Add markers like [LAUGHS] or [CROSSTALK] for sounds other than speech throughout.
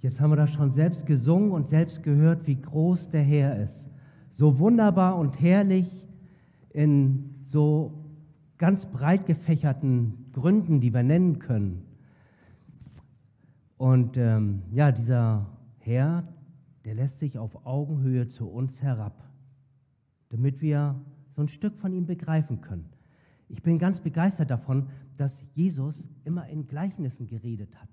Jetzt haben wir das schon selbst gesungen und selbst gehört, wie groß der Herr ist. So wunderbar und herrlich in so ganz breit gefächerten Gründen, die wir nennen können. Und ähm, ja, dieser Herr, der lässt sich auf Augenhöhe zu uns herab, damit wir so ein Stück von ihm begreifen können. Ich bin ganz begeistert davon, dass Jesus immer in Gleichnissen geredet hat.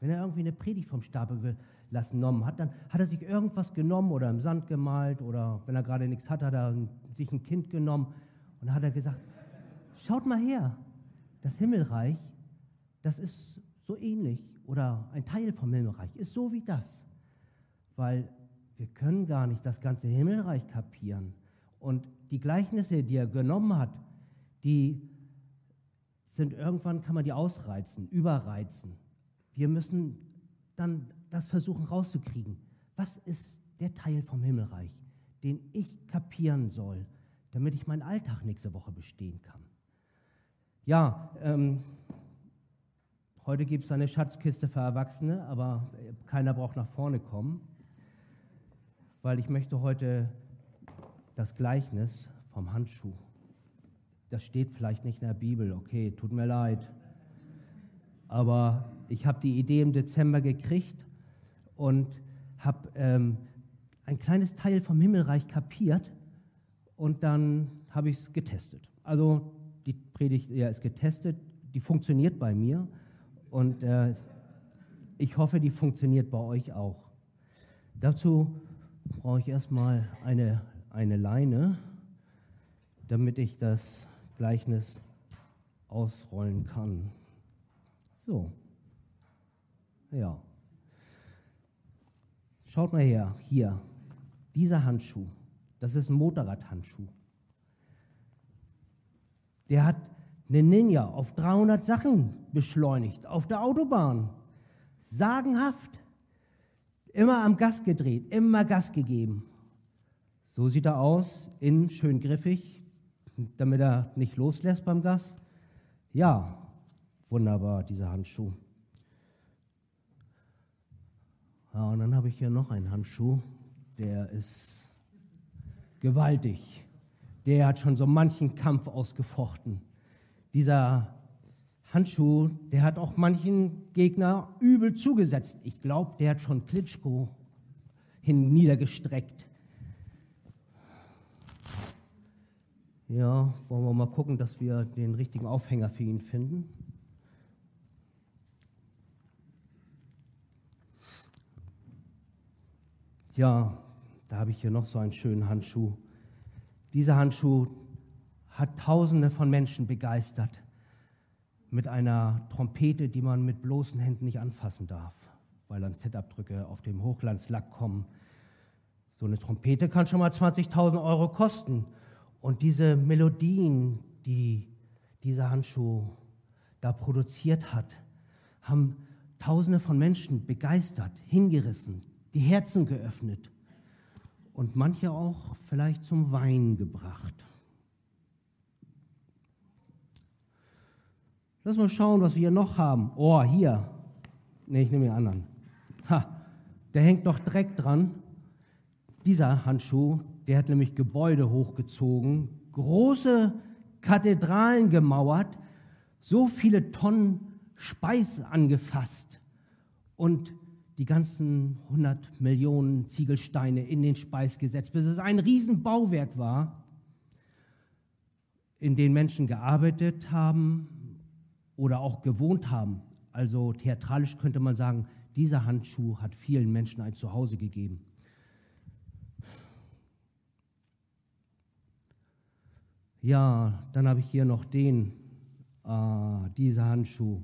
Wenn er irgendwie eine Predigt vom Stapel gelassen genommen hat, dann hat er sich irgendwas genommen oder im Sand gemalt oder wenn er gerade nichts hat, hat er sich ein Kind genommen und dann hat er gesagt, schaut mal her, das Himmelreich, das ist so ähnlich oder ein Teil vom Himmelreich ist so wie das, weil wir können gar nicht das ganze Himmelreich kapieren. Und die Gleichnisse, die er genommen hat, die sind irgendwann, kann man die ausreizen, überreizen. Wir müssen dann das versuchen rauszukriegen. Was ist der Teil vom Himmelreich, den ich kapieren soll, damit ich meinen Alltag nächste Woche bestehen kann? Ja, ähm, heute gibt es eine Schatzkiste für Erwachsene, aber keiner braucht nach vorne kommen, weil ich möchte heute das Gleichnis vom Handschuh das steht vielleicht nicht in der Bibel, okay, tut mir leid. Aber ich habe die Idee im Dezember gekriegt und habe ähm, ein kleines Teil vom Himmelreich kapiert und dann habe ich es getestet. Also die Predigt ja, ist getestet, die funktioniert bei mir und äh, ich hoffe, die funktioniert bei euch auch. Dazu brauche ich erstmal eine, eine Leine, damit ich das Gleichnis ausrollen kann. So. Ja. Schaut mal her, hier. Dieser Handschuh, das ist ein Motorradhandschuh. Der hat eine Ninja auf 300 Sachen beschleunigt, auf der Autobahn. Sagenhaft. Immer am Gas gedreht, immer Gas gegeben. So sieht er aus, innen schön griffig, damit er nicht loslässt beim Gas? Ja, wunderbar, dieser Handschuh. Ja, und dann habe ich hier noch einen Handschuh, der ist gewaltig. Der hat schon so manchen Kampf ausgefochten. Dieser Handschuh, der hat auch manchen Gegner übel zugesetzt. Ich glaube, der hat schon Klitschko hin niedergestreckt. Ja, wollen wir mal gucken, dass wir den richtigen Aufhänger für ihn finden. Ja, da habe ich hier noch so einen schönen Handschuh. Dieser Handschuh hat Tausende von Menschen begeistert mit einer Trompete, die man mit bloßen Händen nicht anfassen darf, weil dann Fettabdrücke auf dem Hochglanzlack kommen. So eine Trompete kann schon mal 20.000 Euro kosten. Und diese Melodien, die dieser Handschuh da produziert hat, haben Tausende von Menschen begeistert, hingerissen, die Herzen geöffnet und manche auch vielleicht zum Weinen gebracht. Lass mal schauen, was wir hier noch haben. Oh, hier. Ne, ich nehme den anderen. Ha, der hängt noch Dreck dran. Dieser Handschuh, der hat nämlich Gebäude hochgezogen, große Kathedralen gemauert, so viele Tonnen Speis angefasst und die ganzen 100 Millionen Ziegelsteine in den Speis gesetzt, bis es ein Riesenbauwerk war, in dem Menschen gearbeitet haben oder auch gewohnt haben. Also theatralisch könnte man sagen, dieser Handschuh hat vielen Menschen ein Zuhause gegeben. Ja, dann habe ich hier noch den, ah, dieser Handschuh.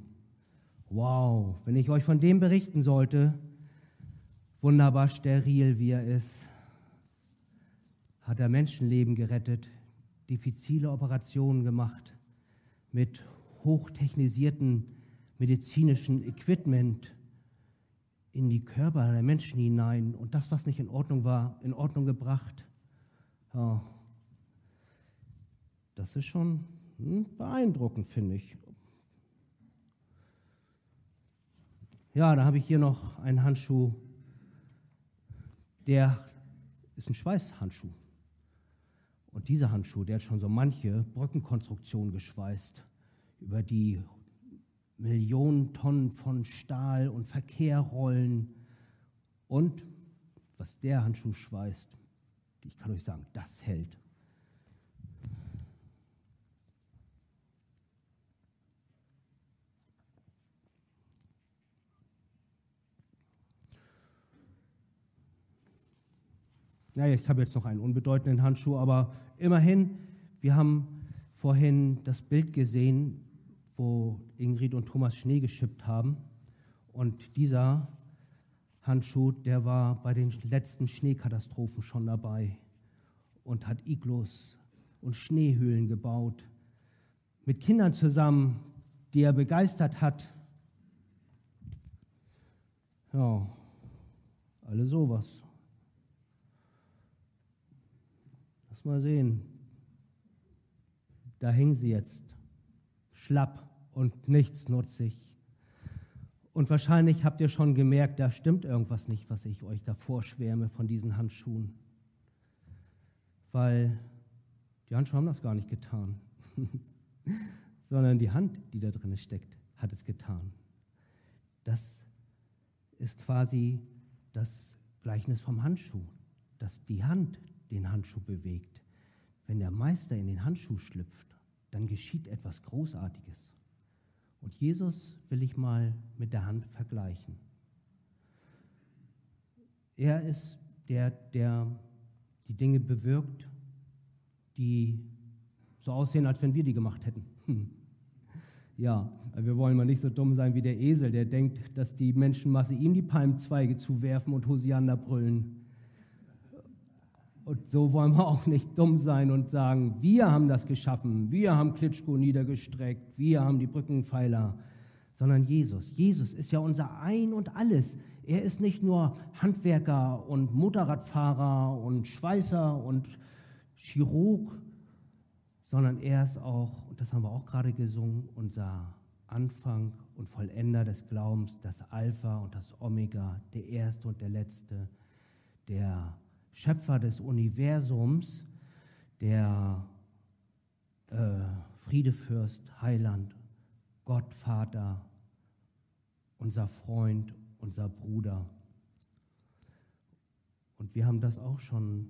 Wow, wenn ich euch von dem berichten sollte, wunderbar steril wie er ist, hat er Menschenleben gerettet, diffizile Operationen gemacht mit hochtechnisierten medizinischen Equipment in die Körper der Menschen hinein und das, was nicht in Ordnung war, in Ordnung gebracht. Ja, das ist schon hm, beeindruckend, finde ich. Ja, da habe ich hier noch einen Handschuh der ist ein Schweißhandschuh. Und dieser Handschuh, der hat schon so manche Brückenkonstruktion geschweißt, über die Millionen Tonnen von Stahl und Verkehr rollen. Und was der Handschuh schweißt, ich kann euch sagen, das hält. Naja, ich habe jetzt noch einen unbedeutenden Handschuh, aber immerhin, wir haben vorhin das Bild gesehen, wo Ingrid und Thomas Schnee geschippt haben. Und dieser Handschuh, der war bei den letzten Schneekatastrophen schon dabei und hat Iglos und Schneehöhlen gebaut. Mit Kindern zusammen, die er begeistert hat. Ja, alle sowas. Lass mal sehen. Da hängen sie jetzt, schlapp und nichtsnutzig. Und wahrscheinlich habt ihr schon gemerkt, da stimmt irgendwas nicht, was ich euch da vorschwärme von diesen Handschuhen. Weil die Handschuhe haben das gar nicht getan, [LAUGHS] sondern die Hand, die da drin steckt, hat es getan. Das ist quasi das Gleichnis vom Handschuh, dass die Hand den Handschuh bewegt. Wenn der Meister in den Handschuh schlüpft, dann geschieht etwas Großartiges. Und Jesus will ich mal mit der Hand vergleichen. Er ist der, der die Dinge bewirkt, die so aussehen, als wenn wir die gemacht hätten. [LAUGHS] Ja, wir wollen mal nicht so dumm sein wie der Esel, der denkt, dass die Menschenmasse ihm die Palmzweige zuwerfen und Hosiander brüllen. Und so wollen wir auch nicht dumm sein und sagen, wir haben das geschaffen, wir haben Klitschko niedergestreckt, wir haben die Brückenpfeiler, sondern Jesus. Jesus ist ja unser Ein und alles. Er ist nicht nur Handwerker und Motorradfahrer und Schweißer und Chirurg, sondern er ist auch, und das haben wir auch gerade gesungen, unser Anfang und Vollender des Glaubens, das Alpha und das Omega, der Erste und der Letzte, der Schöpfer des Universums, der äh, Friedefürst, Heiland, Gott, Vater, unser Freund, unser Bruder. Und wir haben das auch schon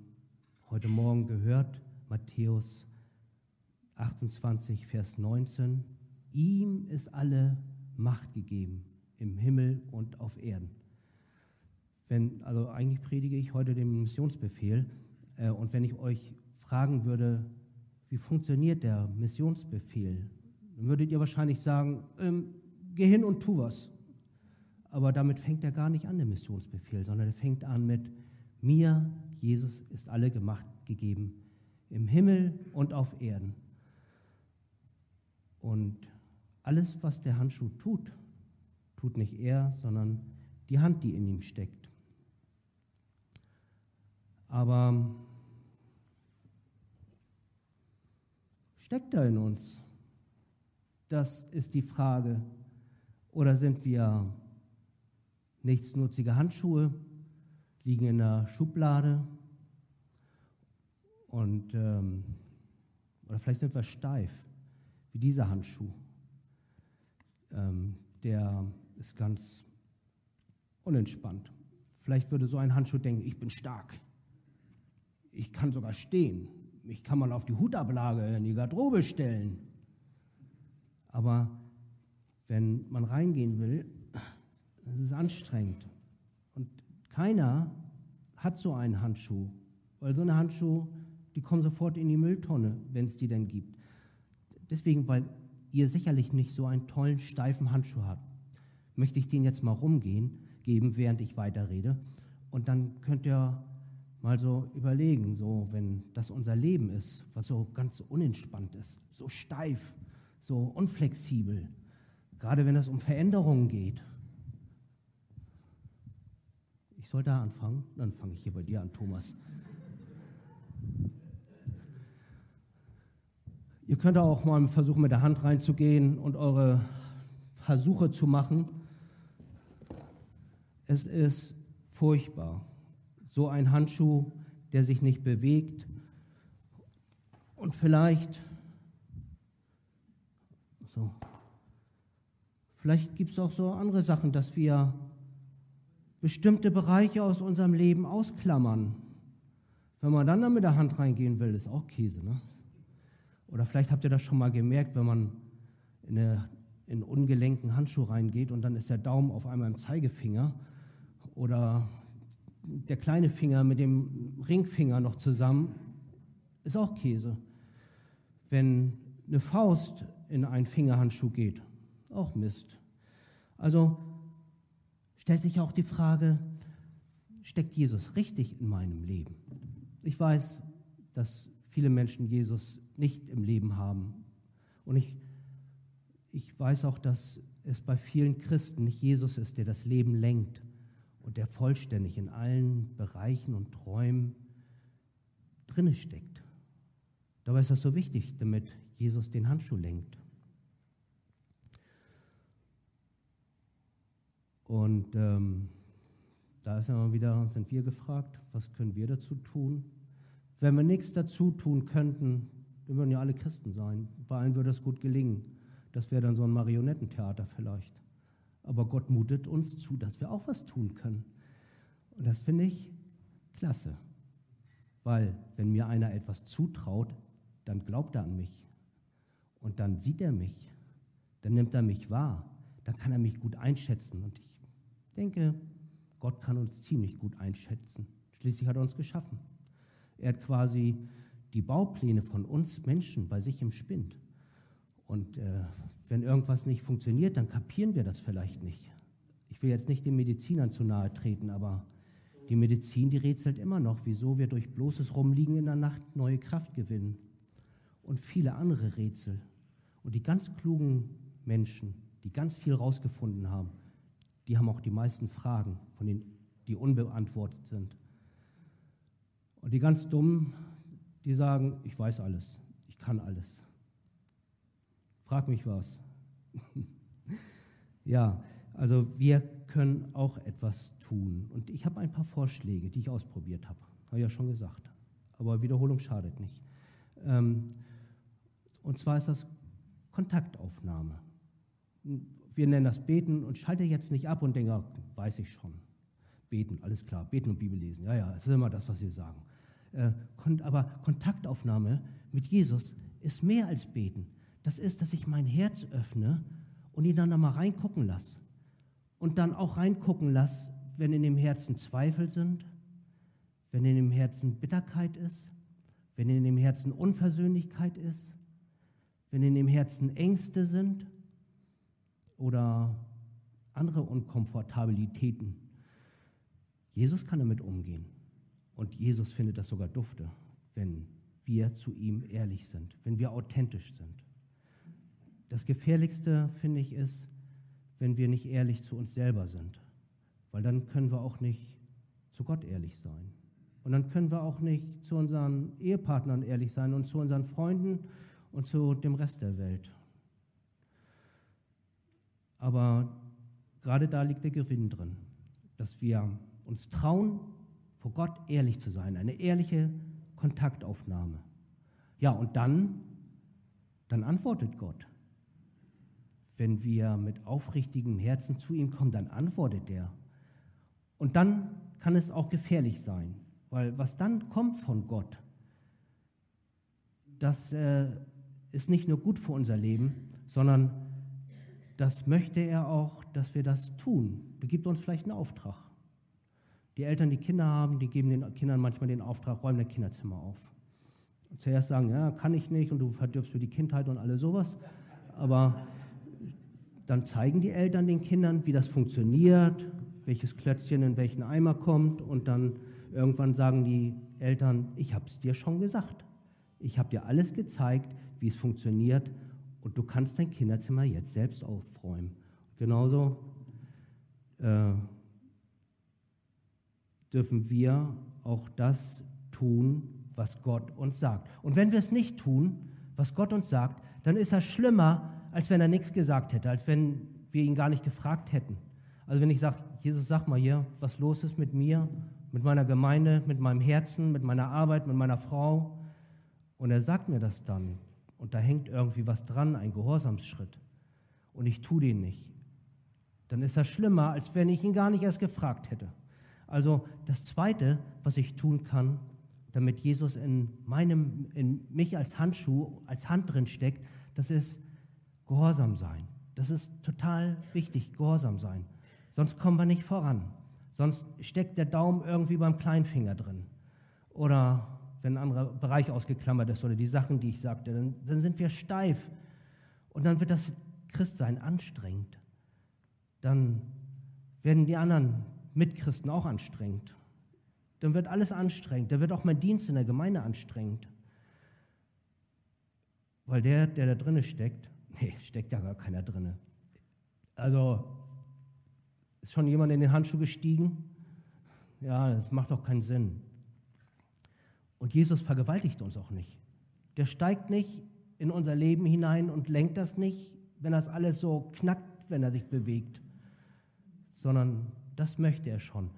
heute Morgen gehört, Matthäus 28, Vers 19. Ihm ist alle Macht gegeben im Himmel und auf Erden wenn, also eigentlich predige ich heute den Missionsbefehl äh, und wenn ich euch fragen würde, wie funktioniert der Missionsbefehl, dann würdet ihr wahrscheinlich sagen, ähm, geh hin und tu was. Aber damit fängt er gar nicht an, der Missionsbefehl, sondern er fängt an mit, mir, Jesus, ist alle gemacht gegeben, im Himmel und auf Erden. Und alles, was der Handschuh tut, tut nicht er, sondern die Hand, die in ihm steckt. Aber steckt er in uns? Das ist die Frage. Oder sind wir nichtsnutzige Handschuhe, liegen in der Schublade und ähm, oder vielleicht sind wir steif, wie dieser Handschuh. Ähm, der ist ganz unentspannt. Vielleicht würde so ein Handschuh denken, ich bin stark, ich kann sogar stehen. Mich kann man auf die Hutablage in die Garderobe stellen. Aber wenn man reingehen will, ist anstrengend. Und keiner hat so einen Handschuh, weil so eine Handschuh, die kommen sofort in die Mülltonne, wenn es die denn gibt. Deswegen, weil ihr sicherlich nicht so einen tollen, steifen Handschuh habt, möchte ich den jetzt mal rumgehen, geben, während ich weiterrede. Und dann könnt ihr mal so überlegen, so wenn das unser Leben ist, was so ganz unentspannt ist, so steif, so unflexibel, gerade wenn es um Veränderungen geht. Ich soll da anfangen? Dann fange ich hier bei dir an, Thomas. Ihr könnt auch mal versuchen, mit der Hand reinzugehen und eure Versuche zu machen. Es ist furchtbar so ein Handschuh, der sich nicht bewegt. Und vielleicht, so, vielleicht gibt es auch so andere Sachen, dass wir bestimmte Bereiche aus unserem Leben ausklammern. Wenn man dann, dann mit der Hand reingehen will, ist auch Käse. Ne? Oder vielleicht habt ihr das schon mal gemerkt, wenn man in, eine, in einen ungelenken Handschuh reingeht und dann ist der Daumen auf einmal im Zeigefinger oder der kleine Finger mit dem Ringfinger noch zusammen, ist auch Käse. Wenn eine Faust in einen Fingerhandschuh geht, auch Mist. Also stellt sich auch die Frage, steckt Jesus richtig in meinem Leben? Ich weiß, dass viele Menschen Jesus nicht im Leben haben. Und ich, ich weiß auch, dass es bei vielen Christen nicht Jesus ist, der das Leben lenkt und der vollständig in allen Bereichen und Träumen drinne steckt. Dabei ist das so wichtig, damit Jesus den Handschuh lenkt. Und ähm, da ist immer wieder, sind wir gefragt, was können wir dazu tun? Wenn wir nichts dazu tun könnten, dann würden ja alle Christen sein. Bei allen würde das gut gelingen. Das wäre dann so ein Marionettentheater vielleicht. Aber Gott mutet uns zu, dass wir auch was tun können. Und das finde ich klasse. Weil wenn mir einer etwas zutraut, dann glaubt er an mich. Und dann sieht er mich. Dann nimmt er mich wahr. Dann kann er mich gut einschätzen. Und ich denke, Gott kann uns ziemlich gut einschätzen. Schließlich hat er uns geschaffen. Er hat quasi die Baupläne von uns Menschen bei sich im Spind. Und äh, wenn irgendwas nicht funktioniert, dann kapieren wir das vielleicht nicht. Ich will jetzt nicht den Medizinern zu nahe treten, aber die Medizin, die rätselt immer noch, wieso wir durch bloßes Rumliegen in der Nacht neue Kraft gewinnen. Und viele andere Rätsel. Und die ganz klugen Menschen, die ganz viel rausgefunden haben, die haben auch die meisten Fragen, von denen die unbeantwortet sind. Und die ganz Dummen, die sagen, ich weiß alles, ich kann alles. Frag mich was. [LAUGHS] ja, also wir können auch etwas tun. Und ich habe ein paar Vorschläge, die ich ausprobiert habe. Habe ich ja schon gesagt. Aber Wiederholung schadet nicht. Ähm, und zwar ist das Kontaktaufnahme. Wir nennen das Beten und schalte jetzt nicht ab und denke, weiß ich schon. Beten, alles klar. Beten und Bibel lesen. Ja, ja, das ist immer das, was wir sagen. Äh, aber Kontaktaufnahme mit Jesus ist mehr als Beten. Das ist, dass ich mein Herz öffne und ihn dann nochmal reingucken lasse. Und dann auch reingucken lasse, wenn in dem Herzen Zweifel sind, wenn in dem Herzen Bitterkeit ist, wenn in dem Herzen Unversöhnlichkeit ist, wenn in dem Herzen Ängste sind oder andere Unkomfortabilitäten. Jesus kann damit umgehen. Und Jesus findet das sogar dufte, wenn wir zu ihm ehrlich sind, wenn wir authentisch sind. Das Gefährlichste, finde ich, ist, wenn wir nicht ehrlich zu uns selber sind. Weil dann können wir auch nicht zu Gott ehrlich sein. Und dann können wir auch nicht zu unseren Ehepartnern ehrlich sein und zu unseren Freunden und zu dem Rest der Welt. Aber gerade da liegt der Gewinn drin, dass wir uns trauen, vor Gott ehrlich zu sein, eine ehrliche Kontaktaufnahme. Ja, und dann, dann antwortet Gott. Wenn wir mit aufrichtigem Herzen zu ihm kommen, dann antwortet er. Und dann kann es auch gefährlich sein, weil was dann kommt von Gott, das äh, ist nicht nur gut für unser Leben, sondern das möchte er auch, dass wir das tun. Er gibt uns vielleicht einen Auftrag. Die Eltern, die Kinder haben, die geben den Kindern manchmal den Auftrag, räumen dein Kinderzimmer auf. Und zuerst sagen, ja, kann ich nicht und du verdirbst für die Kindheit und alles sowas. Aber dann zeigen die Eltern den Kindern, wie das funktioniert, welches Klötzchen in welchen Eimer kommt und dann irgendwann sagen die Eltern, ich habe es dir schon gesagt. Ich habe dir alles gezeigt, wie es funktioniert und du kannst dein Kinderzimmer jetzt selbst aufräumen. Genauso äh, dürfen wir auch das tun, was Gott uns sagt. Und wenn wir es nicht tun, was Gott uns sagt, dann ist das schlimmer, als wenn er nichts gesagt hätte, als wenn wir ihn gar nicht gefragt hätten. Also wenn ich sage, Jesus, sag mal hier, was los ist mit mir, mit meiner Gemeinde, mit meinem Herzen, mit meiner Arbeit, mit meiner Frau. Und er sagt mir das dann. Und da hängt irgendwie was dran, ein Gehorsamsschritt. Und ich tue den nicht. Dann ist das schlimmer, als wenn ich ihn gar nicht erst gefragt hätte. Also das Zweite, was ich tun kann, damit Jesus in, meinem, in mich als Handschuh, als Hand drin steckt, das ist Gehorsam sein. Das ist total wichtig, Gehorsam sein. Sonst kommen wir nicht voran. Sonst steckt der Daumen irgendwie beim Kleinfinger drin. Oder wenn ein anderer Bereich ausgeklammert ist oder die Sachen, die ich sagte, dann, dann sind wir steif. Und dann wird das Christsein anstrengend. Dann werden die anderen Mitchristen auch anstrengend. Dann wird alles anstrengend. Dann wird auch mein Dienst in der Gemeinde anstrengend. Weil der, der da drinne steckt, nee, steckt ja gar keiner drinne. Also ist schon jemand in den Handschuh gestiegen? Ja, das macht doch keinen Sinn. Und Jesus vergewaltigt uns auch nicht. Der steigt nicht in unser Leben hinein und lenkt das nicht, wenn das alles so knackt, wenn er sich bewegt, sondern das möchte er schon.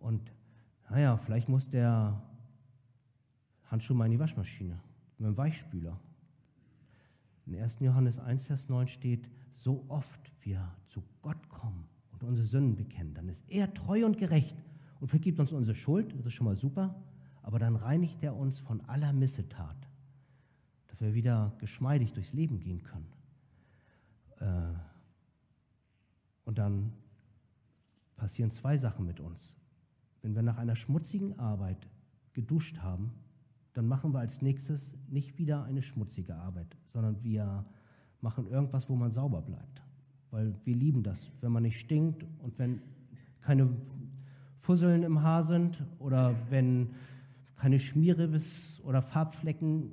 Und naja, vielleicht muss der Handschuh mal in die Waschmaschine mit dem Weichspüler. In 1. Johannes 1, Vers 9 steht, so oft wir zu Gott kommen, unsere Sünden bekennen, dann ist er treu und gerecht und vergibt uns unsere Schuld, das ist schon mal super, aber dann reinigt er uns von aller Missetat, dass wir wieder geschmeidig durchs Leben gehen können. Äh, und dann passieren zwei Sachen mit uns. Wenn wir nach einer schmutzigen Arbeit geduscht haben, dann machen wir als nächstes nicht wieder eine schmutzige Arbeit, sondern wir machen irgendwas, wo man sauber bleibt weil wir lieben das, wenn man nicht stinkt und wenn keine Fusseln im Haar sind oder wenn keine Schmierribbes oder Farbflecken.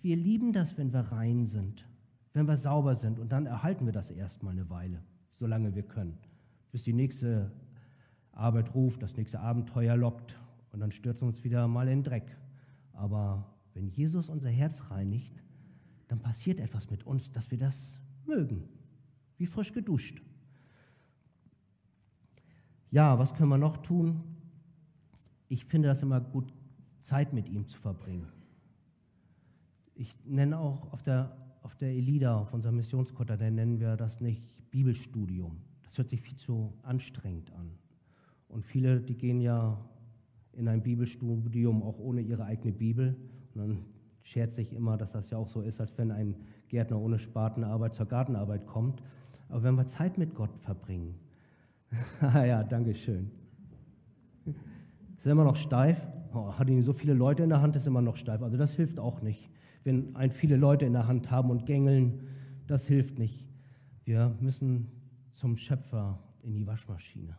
Wir lieben das, wenn wir rein sind, wenn wir sauber sind und dann erhalten wir das erstmal eine Weile, solange wir können, bis die nächste Arbeit ruft, das nächste Abenteuer lockt und dann stürzen wir uns wieder mal in den Dreck. Aber wenn Jesus unser Herz reinigt, dann passiert etwas mit uns, dass wir das mögen wie frisch geduscht. Ja, was können wir noch tun? Ich finde das immer gut, Zeit mit ihm zu verbringen. Ich nenne auch auf der, auf der Elida, auf unserem Missionskotter, da nennen wir das nicht Bibelstudium. Das hört sich viel zu anstrengend an. Und viele, die gehen ja in ein Bibelstudium auch ohne ihre eigene Bibel. Und dann schert sich immer, dass das ja auch so ist, als wenn ein Gärtner ohne Spatenarbeit zur Gartenarbeit kommt. Aber wenn wir Zeit mit Gott verbringen, [LAUGHS] ah ja, danke schön. Ist er immer noch steif? Oh, hat ihn so viele Leute in der Hand, ist immer noch steif. Also das hilft auch nicht. Wenn ein viele Leute in der Hand haben und gängeln, das hilft nicht. Wir müssen zum Schöpfer in die Waschmaschine.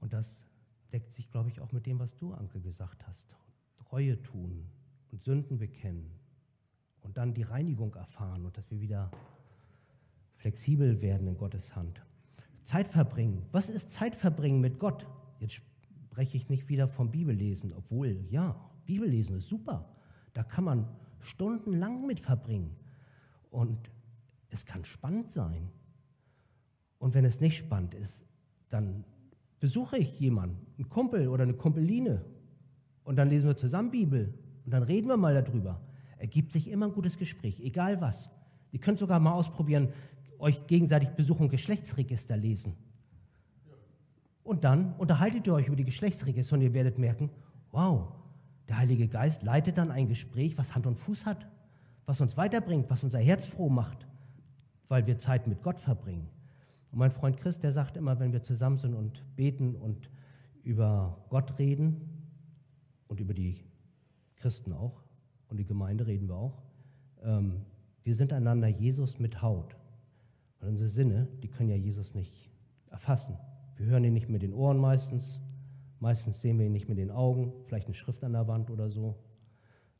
Und das deckt sich, glaube ich, auch mit dem, was du, Anke, gesagt hast. Treue tun und Sünden bekennen und dann die Reinigung erfahren und dass wir wieder flexibel werden in Gottes Hand. Zeit verbringen. Was ist Zeit verbringen mit Gott? Jetzt spreche ich nicht wieder vom Bibellesen, obwohl, ja, Bibellesen ist super. Da kann man stundenlang mit verbringen. Und es kann spannend sein. Und wenn es nicht spannend ist, dann besuche ich jemanden, einen Kumpel oder eine Kumpeline. Und dann lesen wir zusammen Bibel. Und dann reden wir mal darüber. Ergibt sich immer ein gutes Gespräch, egal was. Ihr könnt sogar mal ausprobieren, euch gegenseitig besuchen, Geschlechtsregister lesen. Und dann unterhaltet ihr euch über die Geschlechtsregister und ihr werdet merken, wow, der Heilige Geist leitet dann ein Gespräch, was Hand und Fuß hat, was uns weiterbringt, was unser Herz froh macht, weil wir Zeit mit Gott verbringen. Und mein Freund Chris, der sagt immer, wenn wir zusammen sind und beten und über Gott reden und über die Christen auch und die Gemeinde reden wir auch, ähm, wir sind einander Jesus mit Haut. Weil unsere Sinne, die können ja Jesus nicht erfassen. Wir hören ihn nicht mit den Ohren meistens, meistens sehen wir ihn nicht mit den Augen, vielleicht eine Schrift an der Wand oder so.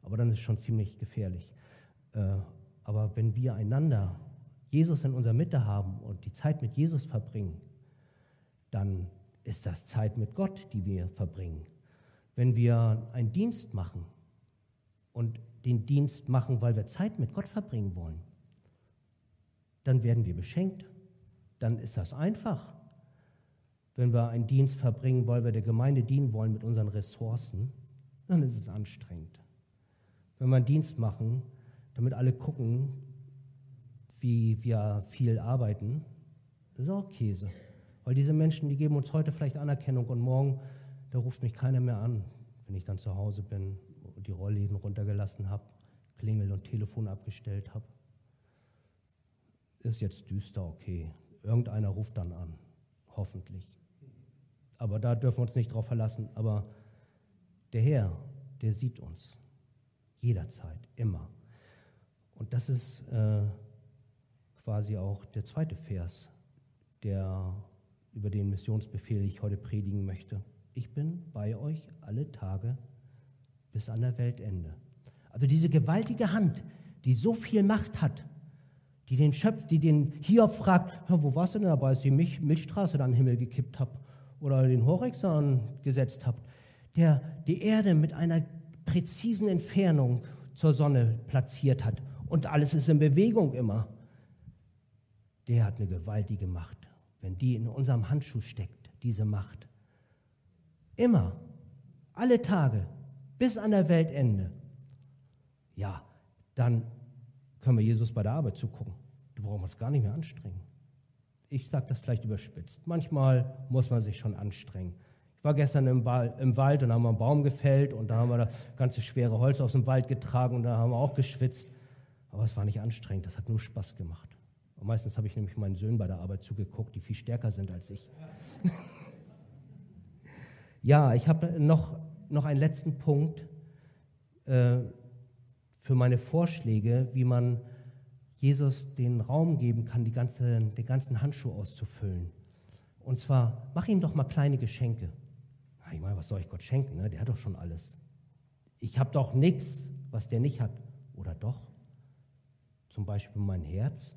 Aber dann ist es schon ziemlich gefährlich. Äh, aber wenn wir einander Jesus in unserer Mitte haben und die Zeit mit Jesus verbringen, dann ist das Zeit mit Gott, die wir verbringen. Wenn wir einen Dienst machen und den Dienst machen, weil wir Zeit mit Gott verbringen wollen, dann werden wir beschenkt. Dann ist das einfach. wenn wir einen Dienst verbringen, weil wir der Gemeinde dienen wollen mit unseren Ressourcen, dann ist es anstrengend. Wenn wir einen Dienst machen, damit alle gucken, wie wir viel arbeiten, ist auch Käse. Weil diese Menschen, die geben uns heute vielleicht Anerkennung und morgen, da ruft mich keiner mehr an, wenn ich dann zu Hause bin die Rollläden runtergelassen habe, Klingel und Telefon abgestellt habe. Ist jetzt düster, okay. Irgendeiner ruft dann an, hoffentlich. Aber da dürfen wir uns nicht drauf verlassen. Aber der Herr, der sieht uns jederzeit, immer. Und das ist äh, quasi auch der zweite Vers, der über den Missionsbefehl ich heute predigen möchte. Ich bin bei euch alle Tage bis an der Weltende. Also diese gewaltige Hand, die so viel Macht hat, die den Schöpf, die den Hiob fragt, wo warst du denn dabei, als ich die Milch, Milchstraße da in den Himmel gekippt habe oder den Horizont gesetzt habt, der die Erde mit einer präzisen Entfernung zur Sonne platziert hat und alles ist in Bewegung immer, der hat eine gewaltige Macht. Wenn die in unserem Handschuh steckt, diese Macht. Immer, alle Tage, bis an der Weltende. Ja, dann können wir Jesus bei der Arbeit zugucken. Da brauchen wir uns gar nicht mehr anstrengen. Ich sage das vielleicht überspitzt. Manchmal muss man sich schon anstrengen. Ich war gestern im, Wald, im Wald und haben wir einen Baum gefällt und da haben wir das ganze schwere Holz aus dem Wald getragen und da haben wir auch geschwitzt. Aber es war nicht anstrengend, das hat nur Spaß gemacht. Und meistens habe ich nämlich meinen Söhnen bei der Arbeit zugeguckt, die viel stärker sind als ich. [LAUGHS] ja, ich habe noch, noch einen letzten Punkt äh, für meine Vorschläge, wie man Jesus den Raum geben kann, die ganze, den ganzen Handschuh auszufüllen. Und zwar, mach ihm doch mal kleine Geschenke. Ich meine, was soll ich Gott schenken? Ne? Der hat doch schon alles. Ich habe doch nichts, was der nicht hat. Oder doch? Zum Beispiel mein Herz.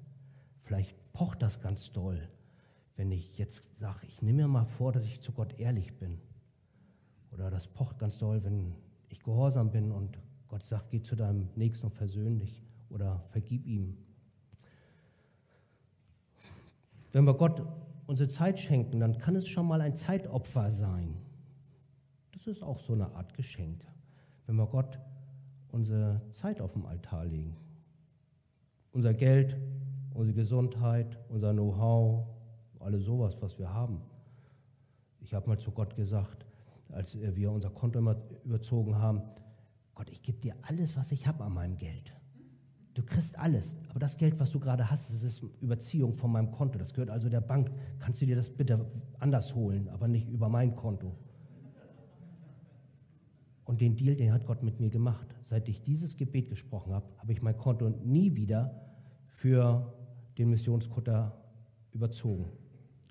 Vielleicht pocht das ganz doll, wenn ich jetzt sage, ich nehme mir mal vor, dass ich zu Gott ehrlich bin. Oder das pocht ganz doll, wenn ich gehorsam bin und Gott sagt, geh zu deinem Nächsten und versöhn dich oder vergib ihm. Wenn wir Gott unsere Zeit schenken, dann kann es schon mal ein Zeitopfer sein. Das ist auch so eine Art Geschenk, wenn wir Gott unsere Zeit auf dem Altar legen. Unser Geld, unsere Gesundheit, unser Know-how, alles sowas, was wir haben. Ich habe mal zu Gott gesagt, als wir unser Konto immer überzogen haben, Gott, ich gebe dir alles, was ich habe an meinem Geld. Du kriegst alles, aber das Geld, was du gerade hast, das ist Überziehung von meinem Konto. Das gehört also der Bank. Kannst du dir das bitte anders holen, aber nicht über mein Konto. Und den Deal, den hat Gott mit mir gemacht. Seit ich dieses Gebet gesprochen habe, habe ich mein Konto nie wieder für den Missionskutter überzogen.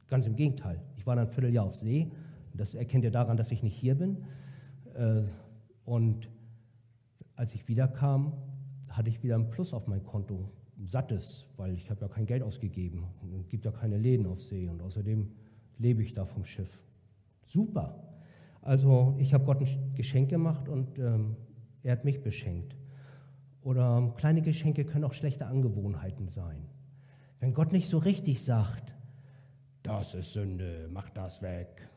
Ganz im Gegenteil. Ich war dann ein Vierteljahr auf See. Das erkennt ihr daran, dass ich nicht hier bin. Äh, und als ich wiederkam, hatte ich wieder ein Plus auf mein Konto. Ein sattes, weil ich habe ja kein Geld ausgegeben. Es gibt ja keine Läden auf See. Und außerdem lebe ich da vom Schiff. Super. Also ich habe Gott ein Geschenk gemacht und ähm, er hat mich beschenkt. Oder kleine Geschenke können auch schlechte Angewohnheiten sein. Wenn Gott nicht so richtig sagt, das ist Sünde, mach das weg,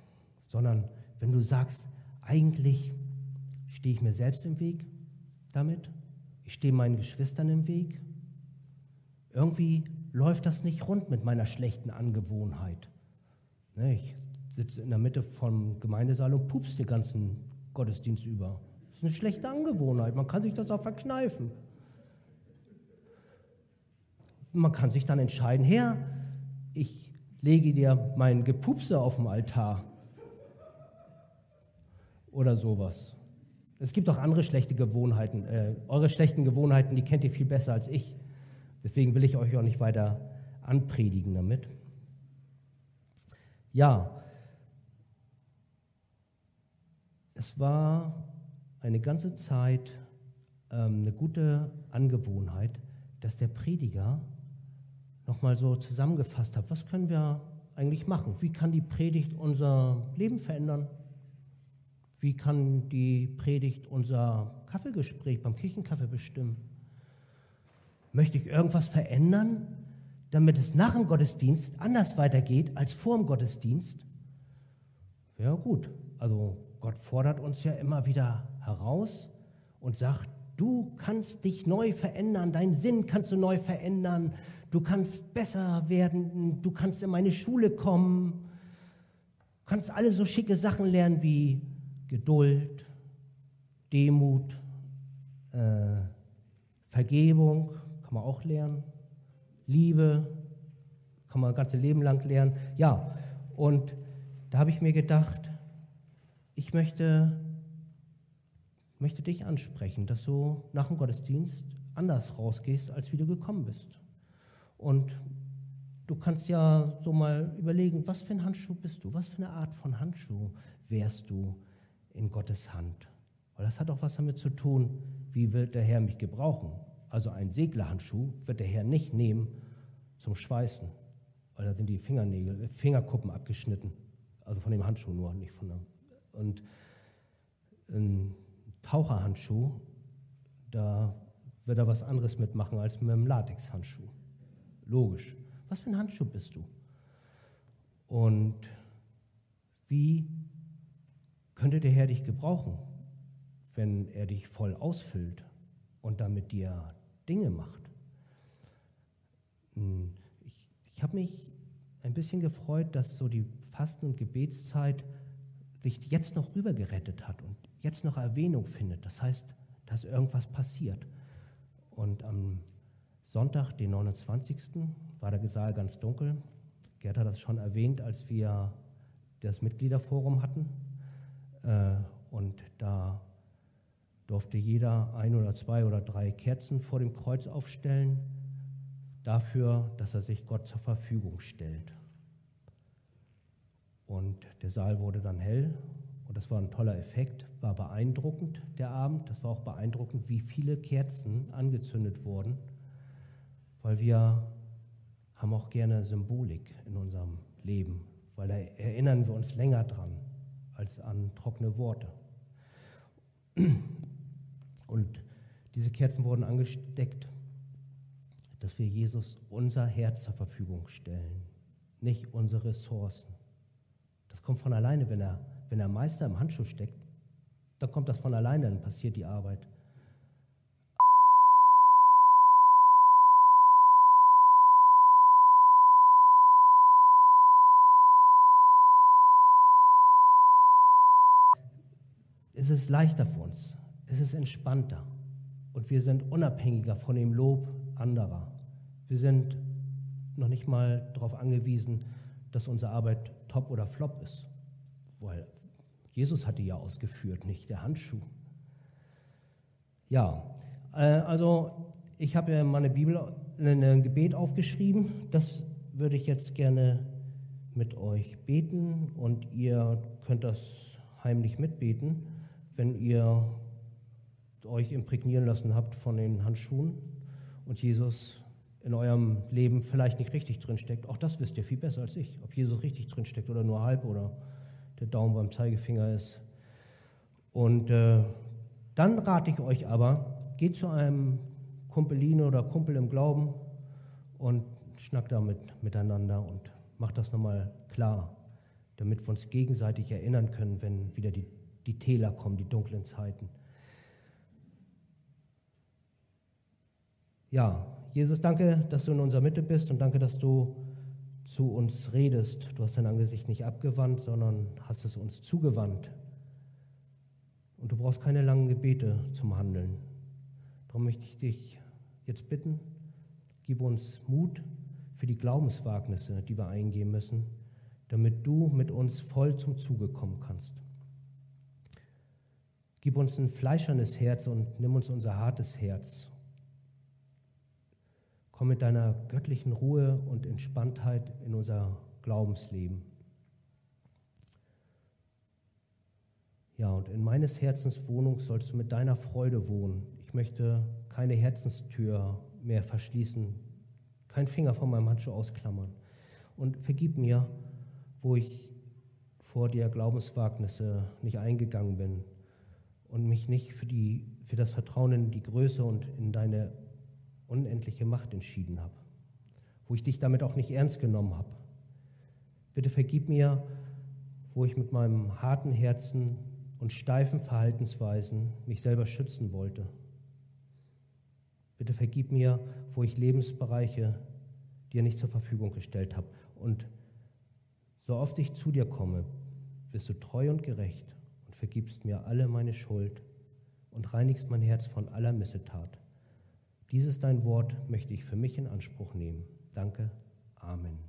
sondern wenn du sagst, eigentlich stehe ich mir selbst im Weg damit, ich stehe meinen Geschwistern im Weg, irgendwie läuft das nicht rund mit meiner schlechten Angewohnheit. Ne, ich sitze in der Mitte vom Gemeindesaal und pupst den ganzen Gottesdienst über. Das ist eine schlechte Angewohnheit, man kann sich das auch verkneifen man kann sich dann entscheiden, Herr, ich lege dir mein Gepupse auf dem Altar oder sowas. Es gibt auch andere schlechte Gewohnheiten. Äh, eure schlechten Gewohnheiten, die kennt ihr viel besser als ich. Deswegen will ich euch auch nicht weiter anpredigen damit. Ja, es war eine ganze Zeit ähm, eine gute Angewohnheit, dass der Prediger nochmal so zusammengefasst habe, was können wir eigentlich machen? Wie kann die Predigt unser Leben verändern? Wie kann die Predigt unser Kaffeegespräch beim Kirchenkaffee bestimmen? Möchte ich irgendwas verändern, damit es nach dem Gottesdienst anders weitergeht als vor dem Gottesdienst? Ja gut, also Gott fordert uns ja immer wieder heraus und sagt, du kannst dich neu verändern, deinen Sinn kannst du neu verändern, du kannst besser werden, du kannst in meine Schule kommen, kannst alle so schicke Sachen lernen wie Geduld, Demut, äh, Vergebung, kann man auch lernen, Liebe, kann man das ganze Leben lang lernen. Ja, und da habe ich mir gedacht, ich möchte, möchte dich ansprechen, dass du nach dem Gottesdienst anders rausgehst, als wie du gekommen bist. Und du kannst ja so mal überlegen, was für ein Handschuh bist du? Was für eine Art von Handschuh wärst du in Gottes Hand? Weil das hat auch was damit zu tun, wie wird der Herr mich gebrauchen? Also einen Seglerhandschuh wird der Herr nicht nehmen zum Schweißen, weil da sind die Fingernägel, Fingerkuppen abgeschnitten. Also von dem Handschuh nur, nicht von der. Und ein Taucherhandschuh, da wird er was anderes mitmachen als mit einem Latexhandschuh. Logisch. Was für ein Handschuh bist du? Und wie könnte der Herr dich gebrauchen, wenn er dich voll ausfüllt und damit dir Dinge macht? Hm, ich, ich habe mich ein bisschen gefreut, dass so die Fasten- und Gebetszeit sich jetzt noch rübergerettet hat und jetzt noch Erwähnung findet. Das heißt, dass irgendwas passiert. Und am Sonntag, den 29. war der Saal ganz dunkel. Gerd hat das schon erwähnt, als wir das Mitgliederforum hatten. Äh, und da durfte jeder ein oder zwei oder drei Kerzen vor dem Kreuz aufstellen, dafür, dass er sich Gott zur Verfügung stellt. Und der Saal wurde dann hell und das war ein toller Effekt, war beeindruckend der Abend. Das war auch beeindruckend, wie viele Kerzen angezündet wurden, weil wir haben auch gerne Symbolik in unserem Leben, weil da erinnern wir uns länger dran als an trockene Worte. Und diese Kerzen wurden angesteckt, dass wir Jesus unser Herz zur Verfügung stellen, nicht unsere Ressourcen. Das kommt von alleine, wenn er, wenn der Meister im Handschuh steckt, dann kommt das von alleine, dann passiert die Arbeit. Es ist leichter für uns, es ist entspannter und wir sind unabhängiger von dem Lob anderer. Wir sind noch nicht mal darauf angewiesen, dass unsere Arbeit top oder flop ist. Weil Jesus hat die ja ausgeführt, nicht der Handschuh. Ja, äh, also ich habe ja meine Bibel, ein Gebet aufgeschrieben. Das würde ich jetzt gerne mit euch beten und ihr könnt das heimlich mitbeten, wenn ihr euch imprägnieren lassen habt von den Handschuhen und Jesus in eurem Leben vielleicht nicht richtig drinsteckt. Auch das wisst ihr viel besser als ich, ob Jesus richtig drinsteckt oder nur halb oder der Daumen beim Zeigefinger ist. Und äh, dann rate ich euch aber, geht zu einem Kumpeline oder Kumpel im Glauben und schnackt damit miteinander und macht das nochmal klar, damit wir uns gegenseitig erinnern können, wenn wieder die, die Täler kommen, die dunklen Zeiten. Ja, Jesus, danke, dass du in unserer Mitte bist und danke, dass du zu uns redest. Du hast dein Angesicht nicht abgewandt, sondern hast es uns zugewandt. Und du brauchst keine langen Gebete zum Handeln. Darum möchte ich dich jetzt bitten, gib uns Mut für die Glaubenswagnisse, die wir eingehen müssen, damit du mit uns voll zum Zuge kommen kannst. Gib uns ein fleischernes Herz und nimm uns unser hartes Herz Komm mit deiner göttlichen Ruhe und Entspanntheit in unser Glaubensleben. Ja, und in meines Herzens Wohnung sollst du mit deiner Freude wohnen. Ich möchte keine Herzenstür mehr verschließen, keinen Finger von meinem Handschuh ausklammern. Und vergib mir, wo ich vor dir Glaubenswagnisse nicht eingegangen bin und mich nicht für, die, für das Vertrauen in die Größe und in deine unendliche Macht entschieden habe, wo ich dich damit auch nicht ernst genommen habe. Bitte vergib mir, wo ich mit meinem harten Herzen und steifen Verhaltensweisen mich selber schützen wollte. Bitte vergib mir, wo ich Lebensbereiche dir nicht zur Verfügung gestellt habe. Und so oft ich zu dir komme, bist du treu und gerecht vergibst mir alle meine Schuld und reinigst mein Herz von aller Missetat. Dieses dein Wort möchte ich für mich in Anspruch nehmen. Danke. Amen.